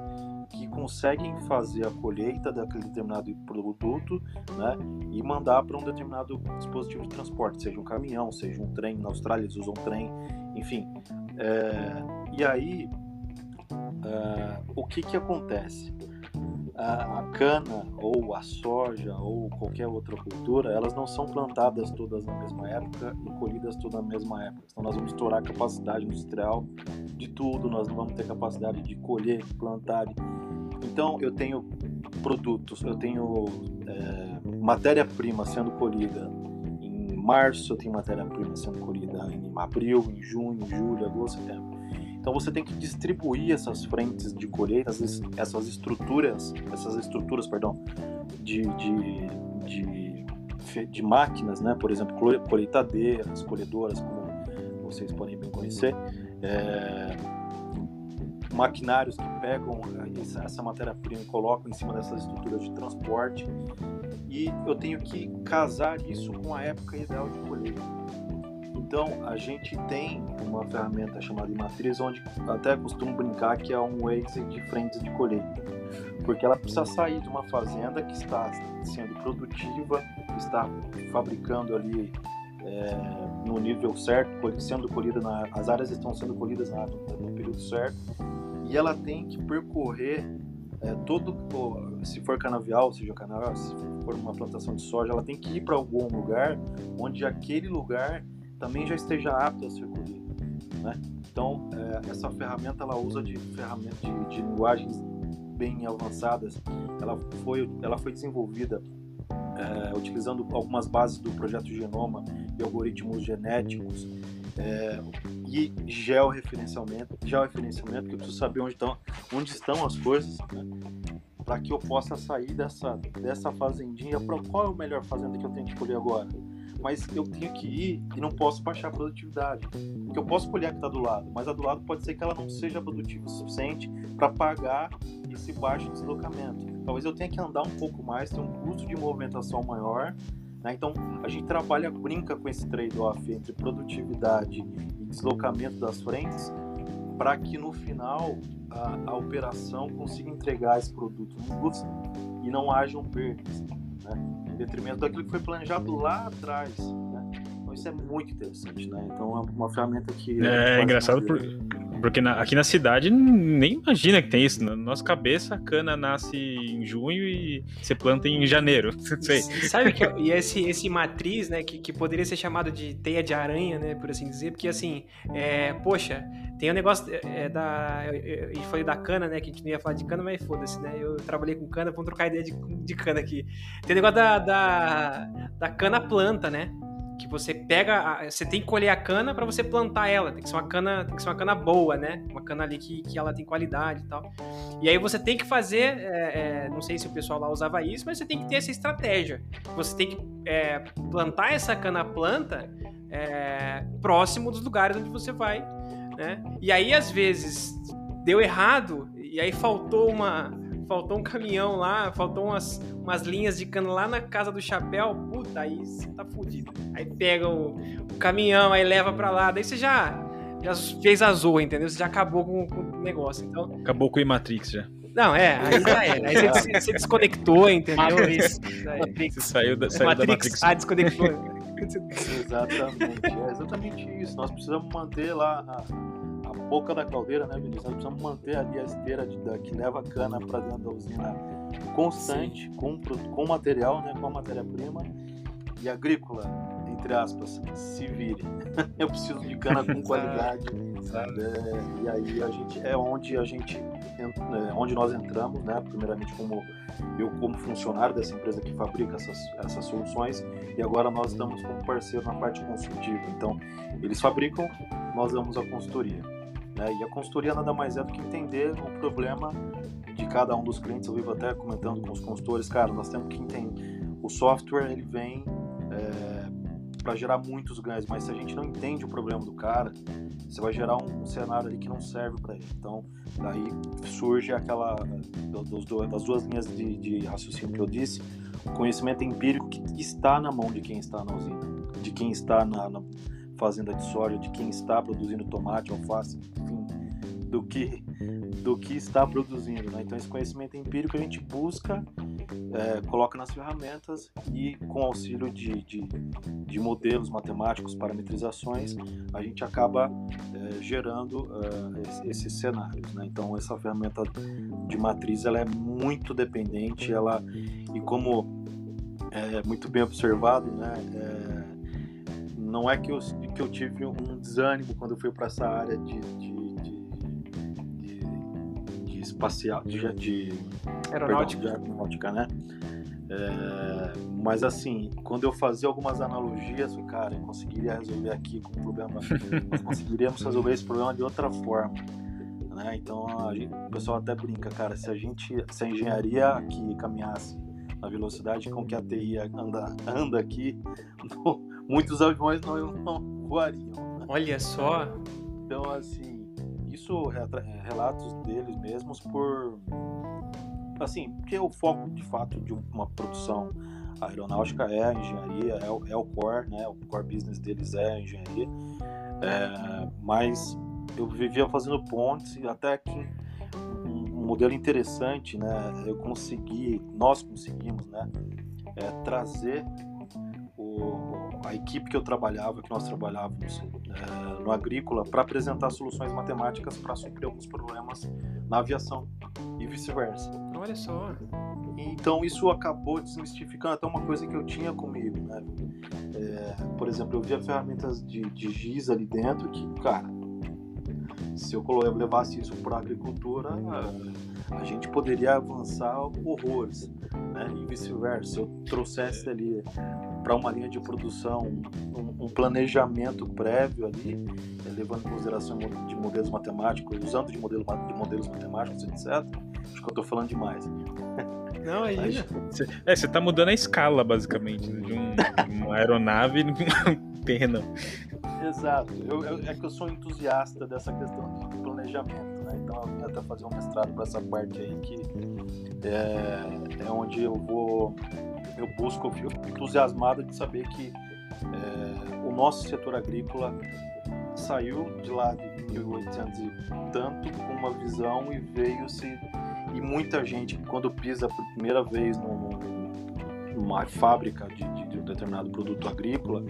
que conseguem fazer a colheita daquele determinado produto né, e mandar para um determinado dispositivo de transporte, seja um caminhão, seja um trem. Na Austrália eles usam trem, enfim. É, e aí, é, o que, que acontece? A, a, cana ou a soja ou qualquer outra cultura, elas não são plantadas todas na mesma época e colhidas todas na mesma época. Então nós vamos estourar a capacidade industrial de tudo, nós não vamos ter capacidade de colher, plantar. De... Então eu tenho produtos, eu tenho é, matéria-prima sendo colhida em março, eu tenho matéria-prima sendo colhida em abril, em junho, em julho, agosto, setembro. Então você tem que distribuir essas frentes de colheita, essas estruturas, essas estruturas, perdão, de, de, de, de máquinas, né? Por exemplo, colheitadeiras, colhedoras, como vocês podem bem conhecer, é, maquinários que pegam essa matéria-prima e colocam em cima dessas estruturas de transporte. E eu tenho que casar isso com a época ideal de colheita. Então, a gente tem uma ferramenta chamada matriz, onde até costumo brincar que é um Waze de frentes de colheita. Porque ela precisa sair de uma fazenda que está sendo produtiva, está fabricando ali é, no nível certo, sendo colhida na, as áreas estão sendo colhidas na, no período certo, e ela tem que percorrer é, todo, se for canavial, seja canavial, se for uma plantação de soja, ela tem que ir para algum lugar onde aquele lugar também já esteja apto a ser colhido, né? Então é, essa ferramenta ela usa de ferramentas de, de linguagens bem avançadas. Ela foi, ela foi desenvolvida é, utilizando algumas bases do projeto Genoma e algoritmos genéticos é, e georreferenciamento, georreferenciamento, que eu preciso saber onde estão, onde estão as coisas, né, para que eu possa sair dessa, dessa fazendinha para qual é o melhor fazenda que eu tenho que escolher agora. Mas eu tenho que ir e não posso baixar a produtividade. Porque eu posso colher a que está do lado, mas a do lado pode ser que ela não seja produtiva o suficiente para pagar esse baixo deslocamento. Talvez eu tenha que andar um pouco mais, ter um custo de movimentação maior né? Então, a gente trabalha, brinca com esse trade-off entre produtividade deslocamento das frentes para que no final a, a, operação consiga entregar esse produto no custo e não hajam perdas, né? em detrimento daquilo que foi planejado lá atrás. Né? Então, isso é muito interessante, né? Então é uma ferramenta que. É, engraçado por, porque na, aqui na cidade nem imagina que tem isso. Na nossa cabeça a cana nasce em junho e você planta em janeiro. <laughs> Sei. Sabe que e esse, esse matriz, né, que, que poderia ser chamado de teia de aranha, né, por assim dizer, porque assim, é, poxa, tem o um negócio é, é da. Eu falei da cana, né? Que a gente não ia falar de cana, mas foda-se, né? Eu trabalhei com cana, vamos trocar ideia de, de cana aqui. Tem o negócio da, da, da cana planta, né? Que você pega, a, você tem que colher a cana para você plantar ela, tem que ser uma cana, tem que ser uma cana boa, né? Uma cana ali que, que ela tem qualidade e tal. E aí você tem que fazer, é, é, não sei se o pessoal lá usava isso, mas você tem que ter essa estratégia. Você tem que é, plantar essa cana planta é, próximo dos lugares onde você vai, né? E aí às vezes deu errado e aí faltou uma faltou um caminhão lá, faltou umas, umas linhas de cano lá na casa do chapéu, puta, aí você tá fudido. Aí pega o, o, caminhão, aí leva pra lá, daí você já, já fez a zoa, entendeu? Você já acabou com, com o negócio, então... Acabou com o Matrix já. Não, é, aí já era. Aí você, você desconectou, entendeu? Matrix. Você saiu da, saiu Matrix, da Matrix. Ah, desconectou. exatamente, é exatamente isso. Nós precisamos manter lá a boca da caldeira, né, Vinícius? Nós precisamos manter ali a esteira de, da, que leva a cana para dentro da usina constante, com, com material, né, com matéria-prima e agrícola, entre aspas, se vire. <laughs> Eu preciso de cana com qualidade. É, e aí a gente é onde a gente é, onde nós entramos, né? Primeiramente como eu como funcionário dessa empresa que fabrica essas, essas soluções e agora nós estamos como parceiro na parte consultiva. Então eles fabricam, nós damos a consultoria. Né? E a consultoria nada mais é do que entender o problema de cada um dos clientes. Eu vivo até comentando com os consultores, cara, nós temos que entender. O software ele vem é, para gerar muitos ganhos, mas se a gente não entende o problema do cara, você vai gerar um, cenário ali que não serve para ele. Então, daí surge aquela das duas linhas de, de raciocínio que eu disse, o conhecimento empírico que está na mão de quem está na usina, de quem está na, na fazenda de soja, de quem está produzindo tomate, alface, enfim, do que do que está produzindo. Né? Então esse conhecimento empírico a gente busca, é, coloca nas ferramentas e com auxílio de, de, de modelos matemáticos, parametrizações, a gente acaba é, gerando é, esses cenários. Né? Então essa ferramenta de matriz ela é muito dependente, ela e como é muito bem observado, né? Não é que eu, que eu tive um desânimo quando eu fui para essa área de, de, de, de, espacial, de, de aeronáutica. Perdão, de aeronáutica, né? É, mas assim, quando eu fazia algumas analogias, eu, cara, eu conseguiria resolver aqui com o problema, nós conseguiríamos resolver esse problema de outra forma. Né? Então gente, o pessoal até brinca, cara, se a gente, se a engenharia aqui caminhasse na velocidade com que a TI anda, anda aqui, <laughs> muitos aviões não, não voariam. Olha só. Então, assim, isso é relatos deles mesmos por. Assim, porque o foco de fato de uma produção aeronáutica é a engenharia, é o, é o core, né? O core business deles é a engenharia. É, mas eu vivia fazendo pontes e até que um, modelo interessante, né? Eu consegui, nós conseguimos, né? É, trazer a equipe que eu trabalhava, que nós trabalhávamos é, no agrícola, para apresentar soluções matemáticas para suprir alguns problemas na aviação e vice-versa. Olha só. Então isso acabou desmistificando até uma coisa que eu tinha comigo, né? É, por exemplo, eu via ferramentas de, de giz ali dentro que, cara, se eu levasse isso para a agricultura, a, a gente poderia avançar horrores, né? E vice-versa. Se eu trouxesse ali para uma linha de produção um, um, planejamento prévio ali, levando em consideração de modelos matemáticos, usando de, modelo, de modelos matemáticos, etc. Acho que eu estou falando demais. Não, <laughs> aí. Mas... É, você está mudando a escala, basicamente, de, um, de uma aeronave <laughs> terreno. Exato. Eu, eu, é que eu sou entusiasta dessa questão de planejamento, né? Então eu vim até fazer um mestrado para essa parte aí que é, é onde eu vou, eu busco, eu fico entusiasmado de saber que é, o nosso setor agrícola saiu de lá de 1800 e tanto com uma visão e veio-se e muita gente quando pisa pela primeira vez numa fábrica de, de, de um determinado produto agrícola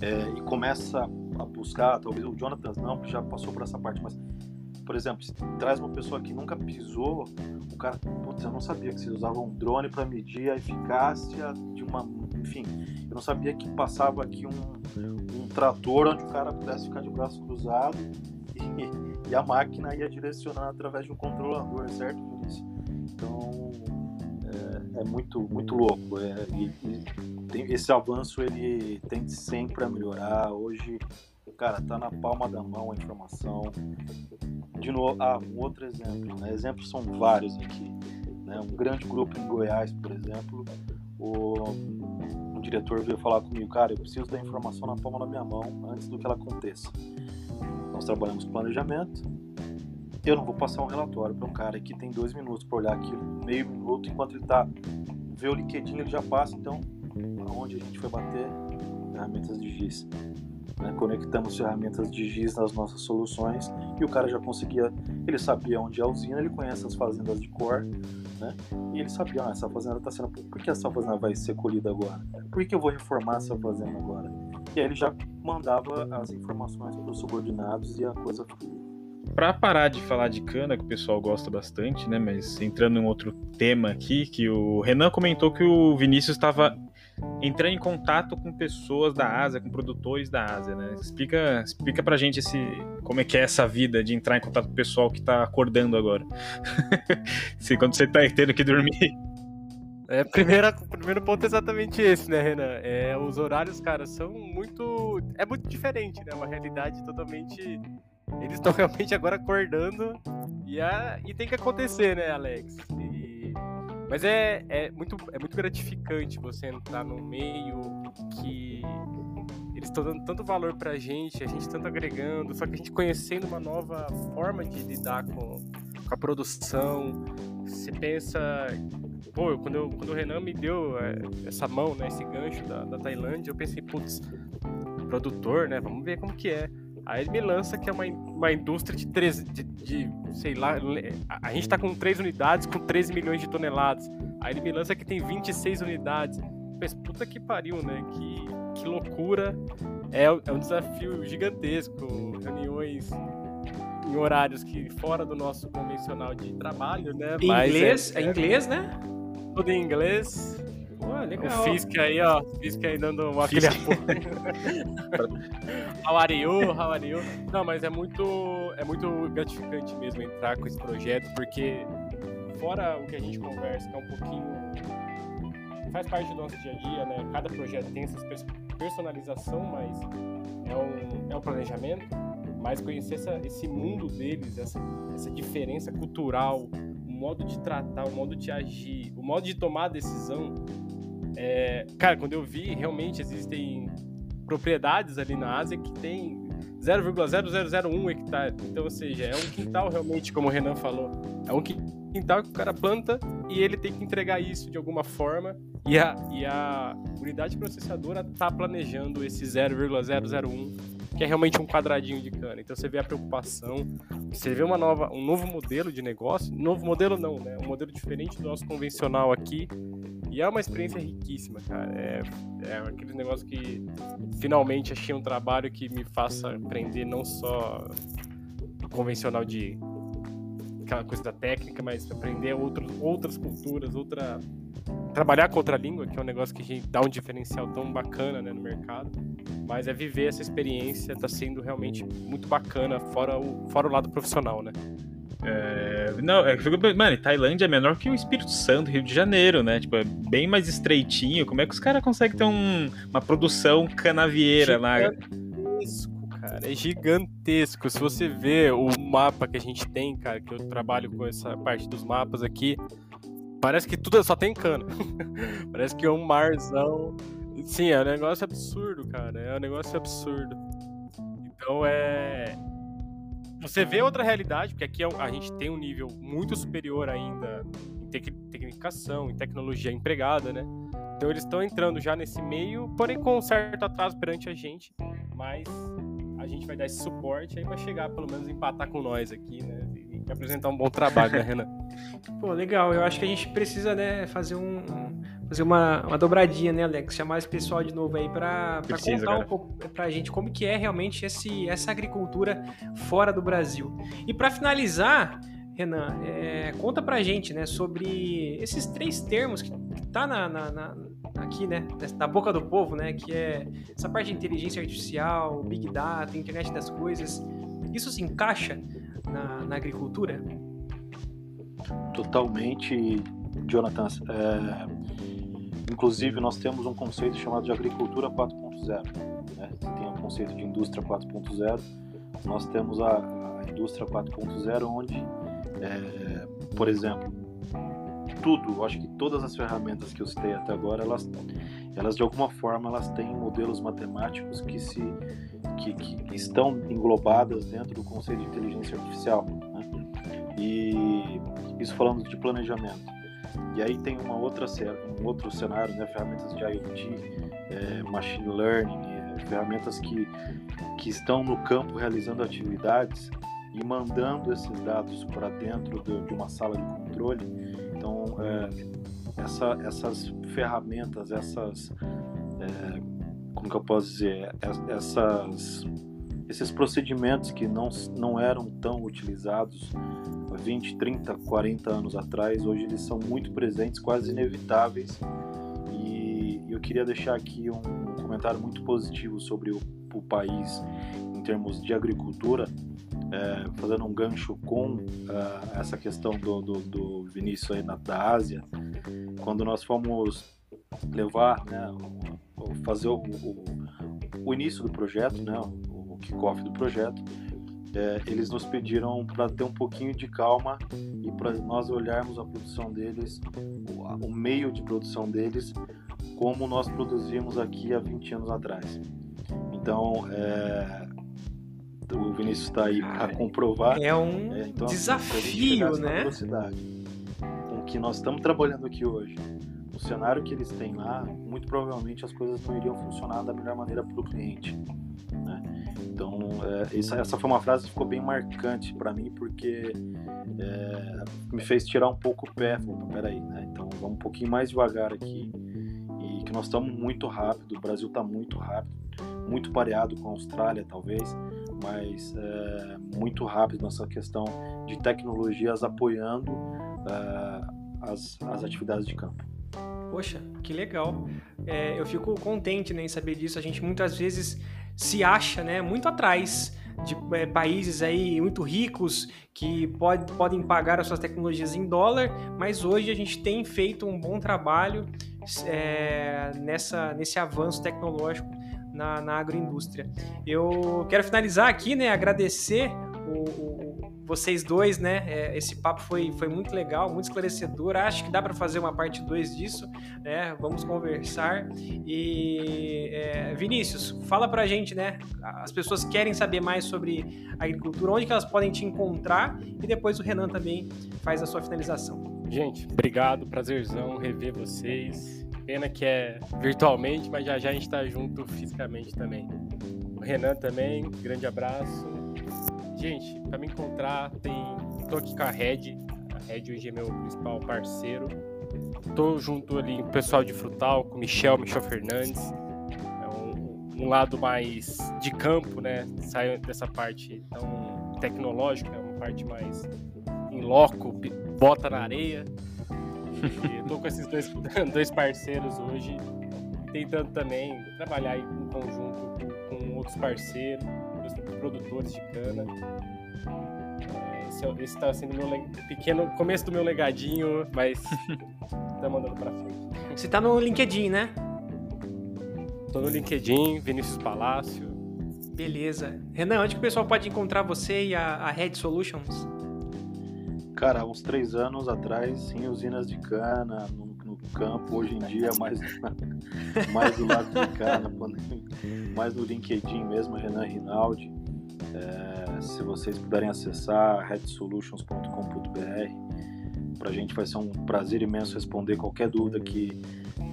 é, e começa a buscar, talvez o Jonathan não, já passou por essa parte, mas por exemplo, traz uma pessoa que nunca pisou, o cara, putz, eu não sabia que vocês usavam um drone para medir a eficácia de uma, enfim, eu não sabia que passava aqui um, um trator onde o cara pudesse ficar de braço cruzado <laughs> e, e a máquina ia direcionar através de um controlador, certo, Vinícius? Então é, é, muito muito louco. É, e, e tem, esse avanço ele tende sempre a melhorar. Hoje cara, tá na palma da mão a informação. De novo, ah, um outro exemplo, né? Exemplos são vários aqui. Né? Um grande grupo em Goiás, por exemplo, o, o diretor veio falar comigo, cara, eu preciso da informação na palma da minha mão antes do que ela aconteça. Nós trabalhamos planejamento. Eu não vou passar um relatório para um cara que tem dois minutos para olhar aquilo, meio minuto, enquanto ele tá vê o LinkedIn, ele já passa. Então, aonde a gente foi bater? Ferramentas de GIS né? conectamos ferramentas de GIS nas nossas soluções e o cara já conseguia, ele sabia onde é a usina, ele conhece as fazendas de cor, né? e ele sabia, ah, essa fazenda está sendo, por que essa fazenda vai ser colhida agora? Por que eu vou reformar essa fazenda agora? E aí ele já mandava as informações para os subordinados e a coisa para parar de falar de cana, que o pessoal gosta bastante, né? Mas entrando em outro tema aqui, que o Renan comentou que o Vinícius estava entrar em contato com pessoas da Ásia, com produtores da Ásia, né? Explica, explica pra gente esse, como é que é essa vida de entrar em contato com o pessoal que tá acordando agora. <laughs> se, quando você tá tendo que dormir. É, primeira, o primeiro ponto é exatamente esse, né, Renan? É, os horários, cara, são muito. É muito diferente, né? Uma realidade totalmente. Eles estão <laughs> realmente agora acordando e, a, e tem que acontecer, né, Alex? E mas é, é, muito, é muito gratificante você entrar num meio que eles estão dando tanto valor pra gente, a gente tanto agregando, só que a gente conhecendo uma nova forma de lidar com, com a produção. Você pensa. Pô, quando, eu, quando o Renan me deu é, essa mão, né, esse gancho da, da Tailândia, eu pensei, putz, produtor, né? Vamos ver como que é. Aí ele me lança que é uma, uma indústria de, 13, de, de sei lá, a, a gente está com 3 unidades com 13 milhões de toneladas. Aí ele me lança que tem 26 unidades. Mas puta que pariu, né? Que, que loucura. É, é um desafio gigantesco. Reuniões em horários que fora do nosso convencional de trabalho, né? Em inglês, é, é inglês, né? Tudo em inglês. Pô, legal. O Fisk aí, ó. Fisk aí dando uma aquele <laughs> How are you? How are you? Não, mas é muito, é muito gratificante mesmo entrar com esse projeto, porque fora o que a gente conversa, que é um pouquinho. faz parte do nosso dia a dia, né? Cada projeto tem essa personalização, mas é um, é um planejamento. Mas conhecer essa, esse mundo deles, essa, essa diferença cultural, modo de tratar, o modo de agir, o modo de tomar decisão, é, cara, quando eu vi, realmente existem propriedades ali na Ásia que tem 0,0001 hectare. Então, ou seja, é um quintal realmente, como o Renan falou. É um quintal que o cara planta e ele tem que entregar isso de alguma forma. E a, e a unidade processadora está planejando esse 0,001 que é realmente um quadradinho de cana. Então você vê a preocupação, você vê uma nova, um novo modelo de negócio, novo modelo não, né? Um modelo diferente do nosso convencional aqui. E é uma experiência riquíssima, cara. É, é aquele negócio que finalmente achei um trabalho que me faça aprender não só o convencional de aquela coisa da técnica, mas aprender outro, outras culturas, outra trabalhar com outra língua, que é um negócio que a gente dá um diferencial tão bacana né, no mercado. Mas é viver essa experiência, está sendo realmente muito bacana, fora o, fora o lado profissional, né? É, não, é, mano, Tailândia é menor que o Espírito Santo, Rio de Janeiro, né? Tipo, é bem mais estreitinho. Como é que os caras conseguem ter um, uma produção canavieira lá? Gigantesco, cara. É gigantesco. Se você vê o mapa que a gente tem, cara, que eu trabalho com essa parte dos mapas aqui, Parece que tudo só tem cana. <laughs> Parece que é um marzão. Sim, é um negócio absurdo, cara. É um negócio absurdo. Então é. Você vê outra realidade, porque aqui é a gente tem um nível muito superior ainda em tecnificação, em tecnologia empregada, né? Então eles estão entrando já nesse meio, porém com um certo atraso perante a gente, mas a gente vai dar esse suporte aí vai chegar pelo menos empatar com nós aqui, né? Apresentar um bom trabalho, né, Renan? <laughs> Pô, legal. Eu acho que a gente precisa, né, fazer um, fazer uma, uma dobradinha, né, Alex? Chamar esse pessoal de novo aí para contar cara. um pouco pra gente como que é realmente esse, essa agricultura fora do Brasil. E para finalizar, Renan, é, conta pra gente, né, sobre esses três termos que, que tá na, na, na, aqui, né, na boca do povo, né, que é essa parte de inteligência artificial, big data, internet das coisas. Isso se encaixa na, na agricultura? Totalmente, Jonathan. É, inclusive, nós temos um conceito chamado de agricultura 4.0. Né? Tem um conceito de indústria 4.0. Nós temos a, a indústria 4.0, onde, é, por exemplo, tudo, acho que todas as ferramentas que eu citei até agora, elas, elas de alguma forma elas têm modelos matemáticos que se que, que estão englobadas dentro do conceito de inteligência artificial. Né? E isso falando de planejamento. E aí tem uma outra um outro cenário, né? ferramentas de IoT, é, machine learning, é, ferramentas que, que estão no campo realizando atividades e mandando esses dados para dentro de, de, uma sala de controle. Então, é, essa, essas ferramentas, essas é, como que eu posso dizer, essas, esses procedimentos que não, não eram tão utilizados 20, 30, 40 anos atrás, hoje eles são muito presentes, quase inevitáveis. E eu queria deixar aqui um comentário muito positivo sobre o, o país em termos de agricultura, é, fazendo um gancho com uh, essa questão do, do, do Vinícius aí na, da Ásia, quando nós fomos levar, né, fazer o, o, o, início do projeto, né, o, kickoff do projeto, é, eles nos pediram para ter um pouquinho de calma e para nós olharmos a produção deles, o, o, meio de produção deles, como nós produzimos aqui há 20 anos atrás. Então, é, o Vinícius está aí para comprovar. É um é, então, assim, desafio, né? Com o que nós estamos trabalhando aqui hoje o cenário que eles têm lá, muito provavelmente as coisas não iriam funcionar da melhor maneira para o cliente. Né? Então, é, essa, essa foi uma frase que ficou bem marcante para mim, porque é, me fez tirar um pouco o pé. Falei, peraí, né? Então, vamos um pouquinho mais devagar aqui. E que nós estamos muito rápido, o Brasil está muito rápido, muito pareado com a Austrália, talvez, mas é, muito rápido nessa questão de tecnologias apoiando é, as, as atividades de campo. Poxa, que legal. É, eu fico contente né, em saber disso. A gente muitas vezes se acha né, muito atrás de é, países aí muito ricos que pode, podem pagar as suas tecnologias em dólar, mas hoje a gente tem feito um bom trabalho é, nessa, nesse avanço tecnológico na, na agroindústria. Eu quero finalizar aqui, né, agradecer o, o vocês dois, né? É, esse papo foi, foi muito legal, muito esclarecedor. Acho que dá para fazer uma parte 2 disso, né? Vamos conversar. E é, Vinícius, fala pra gente, né? As pessoas querem saber mais sobre agricultura, onde que elas podem te encontrar e depois o Renan também faz a sua finalização. Gente, obrigado, prazerzão rever vocês. Pena que é virtualmente, mas já já a gente tá junto fisicamente também. O Renan também, grande abraço. Gente, para me encontrar, tem. Tô aqui com a Red. A Red hoje é meu principal parceiro. Tô junto ali com o pessoal de Frutal, com o Michel, Michel Fernandes. É um, um lado mais de campo, né? Sai dessa parte tão tecnológica, é uma parte mais em loco, bota na areia. E tô com esses dois, <laughs> dois parceiros hoje, tentando também trabalhar em conjunto com, com outros parceiros produtores de cana. Esse está sendo meu pequeno começo do meu legadinho, mas <laughs> tá mandando para frente. Você tá no LinkedIn, né? Tô no LinkedIn, Vinícius Palácio. Beleza. Renan, onde que o pessoal pode encontrar você e a, a Red Solutions? Cara, uns três anos atrás, em usinas de cana, no, no campo, hoje em dia, mais, <laughs> mais do lado de cana, mais no LinkedIn mesmo, Renan Rinaldi. É, se vocês puderem acessar redsolutions.com.br, para a gente vai ser um prazer imenso responder qualquer dúvida que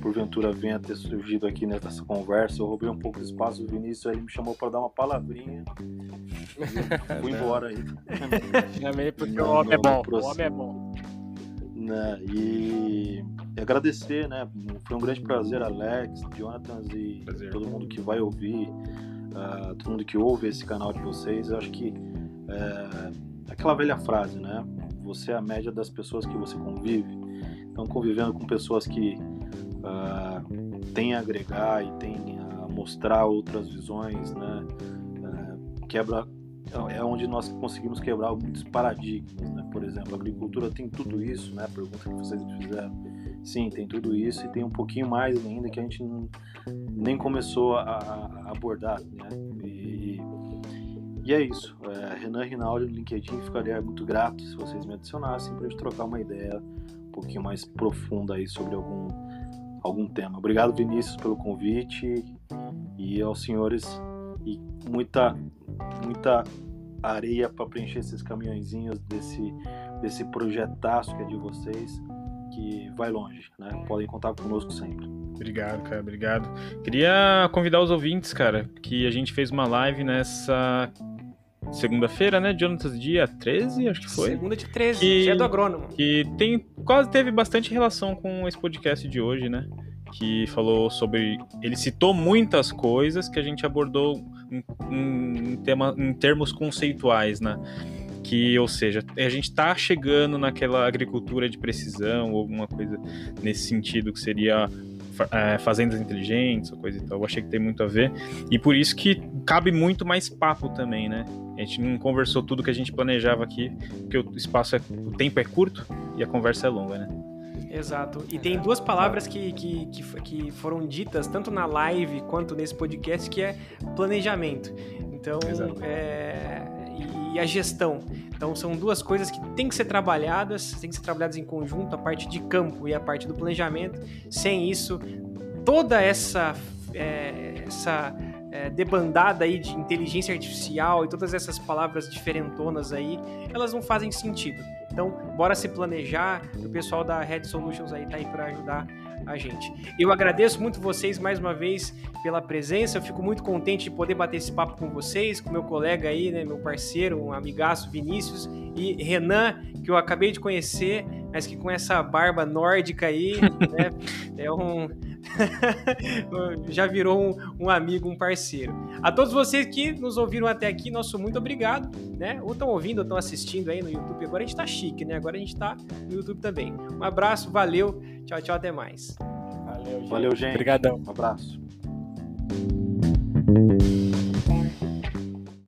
porventura venha ter surgido aqui nessa conversa. Eu roubei um pouco de espaço do Vinícius, ele me chamou para dar uma palavrinha. <laughs> fui embora aí. Chamei porque o homem é bom. O homem é bom. Né, e e agradecer, né? Foi um grande prazer, Alex, Jonathan e Prazer. todo mundo que vai ouvir, uh, todo mundo que ouve esse canal de vocês. Eu acho que é, aquela velha frase, né? Você é a média das pessoas que você convive. Então, convivendo com pessoas que uh, têm a agregar e têm a mostrar outras visões, né? Uh, quebra é onde nós conseguimos quebrar muitos paradigmas, né? Por exemplo, a agricultura tem tudo isso, né? Pergunta que vocês fizeram. Sim, tem tudo isso e tem um pouquinho mais ainda que a gente não, nem começou a, a abordar, né? E, e é isso. É, Renan Rinaldi no LinkedIn ficaria muito grato se vocês me adicionassem para a gente trocar uma ideia um pouquinho mais profunda aí sobre algum, algum tema. Obrigado, Vinícius, pelo convite e aos senhores e muita muita areia para preencher esses caminhõezinhos desse desse projetaço que é de vocês que vai longe, né? Podem contar conosco sempre. Obrigado, cara, obrigado. Queria convidar os ouvintes, cara, que a gente fez uma live nessa segunda-feira, né, Jonathan, dia 13, acho que foi. Segunda de 13, que, dia do agrônomo. Que tem, quase teve bastante relação com esse podcast de hoje, né? Que falou sobre. Ele citou muitas coisas que a gente abordou em, em, tema, em termos conceituais, né? que, ou seja, a gente está chegando naquela agricultura de precisão ou alguma coisa nesse sentido que seria é, fazendas inteligentes coisa e tal. Eu achei que tem muito a ver e por isso que cabe muito mais papo também, né? A gente não conversou tudo que a gente planejava aqui, porque o espaço é, o tempo é curto e a conversa é longa, né? Exato. E tem duas palavras que, que, que, que, foram ditas tanto na live quanto nesse podcast que é planejamento. Então, é, e a gestão. Então são duas coisas que têm que ser trabalhadas, têm que ser trabalhadas em conjunto, a parte de campo e a parte do planejamento. Sem isso, toda essa é, essa é, debandada aí de inteligência artificial e todas essas palavras diferentonas aí, elas não fazem sentido. Então, bora se planejar. O pessoal da Red Solutions aí tá aí para ajudar a gente. Eu agradeço muito vocês mais uma vez pela presença. Eu fico muito contente de poder bater esse papo com vocês, com meu colega aí, né, meu parceiro, um amigaço Vinícius e Renan, que eu acabei de conhecer, mas que com essa barba nórdica aí, <laughs> né, é um <laughs> já virou um, um, amigo, um parceiro. A todos vocês que nos ouviram até aqui, nosso muito obrigado, né? Ou estão ouvindo ou estão assistindo aí no YouTube. Agora a gente tá chique, né? Agora a gente tá no YouTube também. Um abraço, valeu, tchau, tchau, até mais. Valeu, gente. Valeu, gente. Obrigadão. Um abraço.